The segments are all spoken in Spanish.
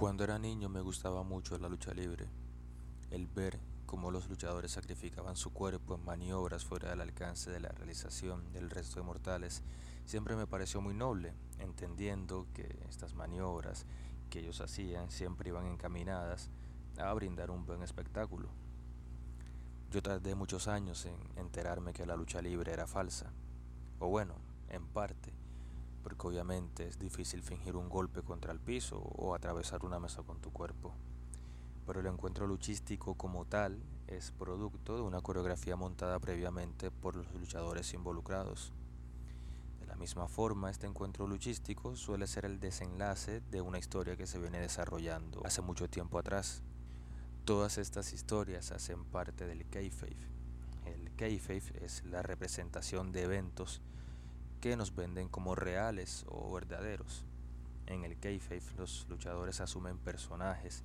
Cuando era niño me gustaba mucho la lucha libre, el ver cómo los luchadores sacrificaban su cuerpo en maniobras fuera del alcance de la realización del resto de mortales, siempre me pareció muy noble, entendiendo que estas maniobras que ellos hacían siempre iban encaminadas a brindar un buen espectáculo. Yo tardé muchos años en enterarme que la lucha libre era falsa, o bueno, en parte, porque obviamente es difícil fingir un golpe contra el piso o atravesar una mesa con tu cuerpo. Pero el encuentro luchístico como tal es producto de una coreografía montada previamente por los luchadores involucrados. De la misma forma, este encuentro luchístico suele ser el desenlace de una historia que se viene desarrollando hace mucho tiempo atrás. Todas estas historias hacen parte del kayfabe. El kayfabe es la representación de eventos que nos venden como reales o verdaderos. En el kayfabe los luchadores asumen personajes,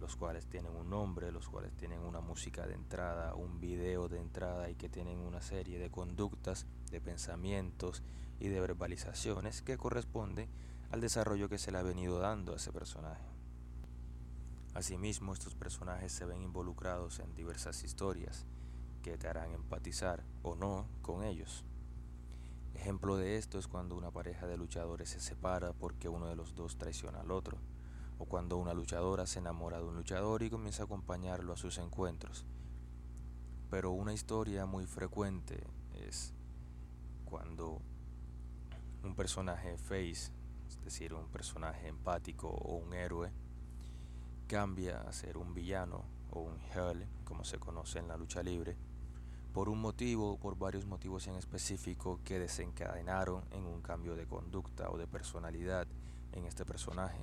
los cuales tienen un nombre, los cuales tienen una música de entrada, un video de entrada y que tienen una serie de conductas, de pensamientos y de verbalizaciones que corresponden al desarrollo que se le ha venido dando a ese personaje. Asimismo, estos personajes se ven involucrados en diversas historias que te harán empatizar o no con ellos. Ejemplo de esto es cuando una pareja de luchadores se separa porque uno de los dos traiciona al otro, o cuando una luchadora se enamora de un luchador y comienza a acompañarlo a sus encuentros. Pero una historia muy frecuente es cuando un personaje face, es decir, un personaje empático o un héroe, cambia a ser un villano o un heel, como se conoce en la lucha libre, por un motivo o por varios motivos en específico que desencadenaron en un cambio de conducta o de personalidad en este personaje.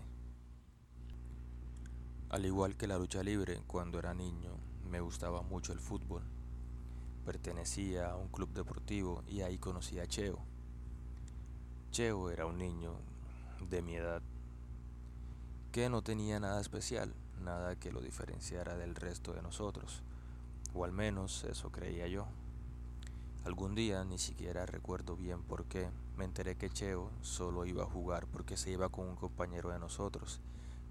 Al igual que la lucha libre, cuando era niño me gustaba mucho el fútbol. Pertenecía a un club deportivo y ahí conocí a Cheo. Cheo era un niño de mi edad que no tenía nada especial, nada que lo diferenciara del resto de nosotros o al menos eso creía yo. Algún día, ni siquiera recuerdo bien por qué, me enteré que Cheo solo iba a jugar porque se iba con un compañero de nosotros,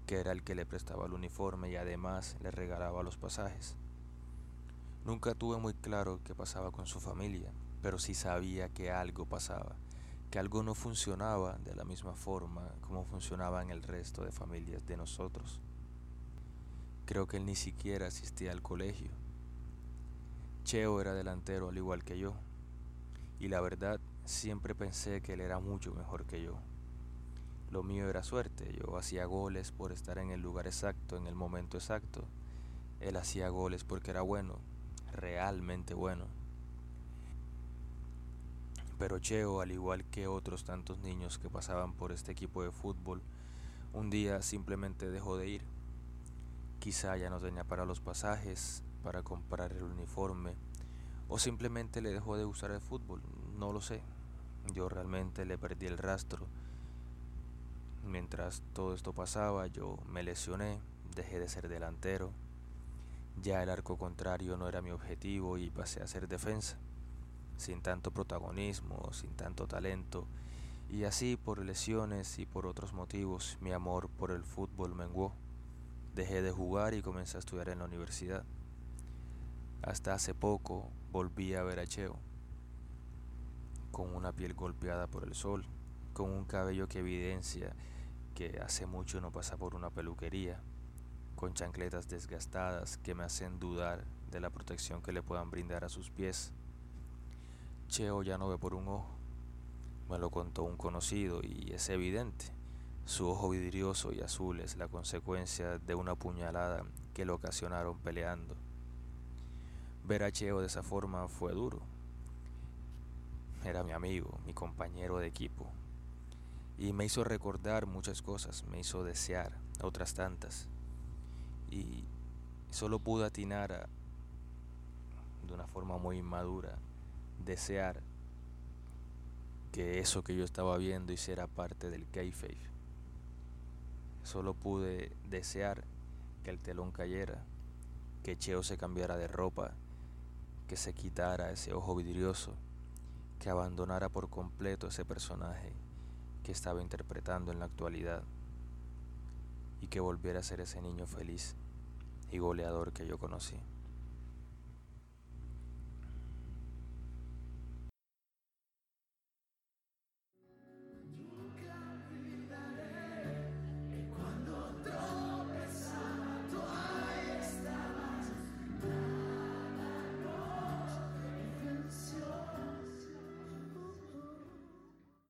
que era el que le prestaba el uniforme y además le regalaba los pasajes. Nunca tuve muy claro qué pasaba con su familia, pero sí sabía que algo pasaba, que algo no funcionaba de la misma forma como funcionaba en el resto de familias de nosotros. Creo que él ni siquiera asistía al colegio Cheo era delantero al igual que yo, y la verdad siempre pensé que él era mucho mejor que yo. Lo mío era suerte, yo hacía goles por estar en el lugar exacto, en el momento exacto. Él hacía goles porque era bueno, realmente bueno. Pero Cheo, al igual que otros tantos niños que pasaban por este equipo de fútbol, un día simplemente dejó de ir. Quizá ya no tenía para los pasajes, para comprar el uniforme o simplemente le dejó de usar el fútbol, no lo sé. Yo realmente le perdí el rastro. Mientras todo esto pasaba, yo me lesioné, dejé de ser delantero. Ya el arco contrario no era mi objetivo y pasé a ser defensa, sin tanto protagonismo, sin tanto talento. Y así por lesiones y por otros motivos mi amor por el fútbol menguó. Dejé de jugar y comencé a estudiar en la universidad. Hasta hace poco volví a ver a Cheo, con una piel golpeada por el sol, con un cabello que evidencia que hace mucho no pasa por una peluquería, con chancletas desgastadas que me hacen dudar de la protección que le puedan brindar a sus pies. Cheo ya no ve por un ojo, me lo contó un conocido y es evidente. Su ojo vidrioso y azul es la consecuencia de una puñalada que le ocasionaron peleando. Ver a Cheo de esa forma fue duro. Era mi amigo, mi compañero de equipo. Y me hizo recordar muchas cosas, me hizo desear otras tantas. Y solo pude atinar de una forma muy inmadura, desear que eso que yo estaba viendo hiciera parte del kayfabe. Solo pude desear que el telón cayera, que Cheo se cambiara de ropa que se quitara ese ojo vidrioso, que abandonara por completo ese personaje que estaba interpretando en la actualidad. y que volviera a ser ese niño feliz y goleador que yo conocí.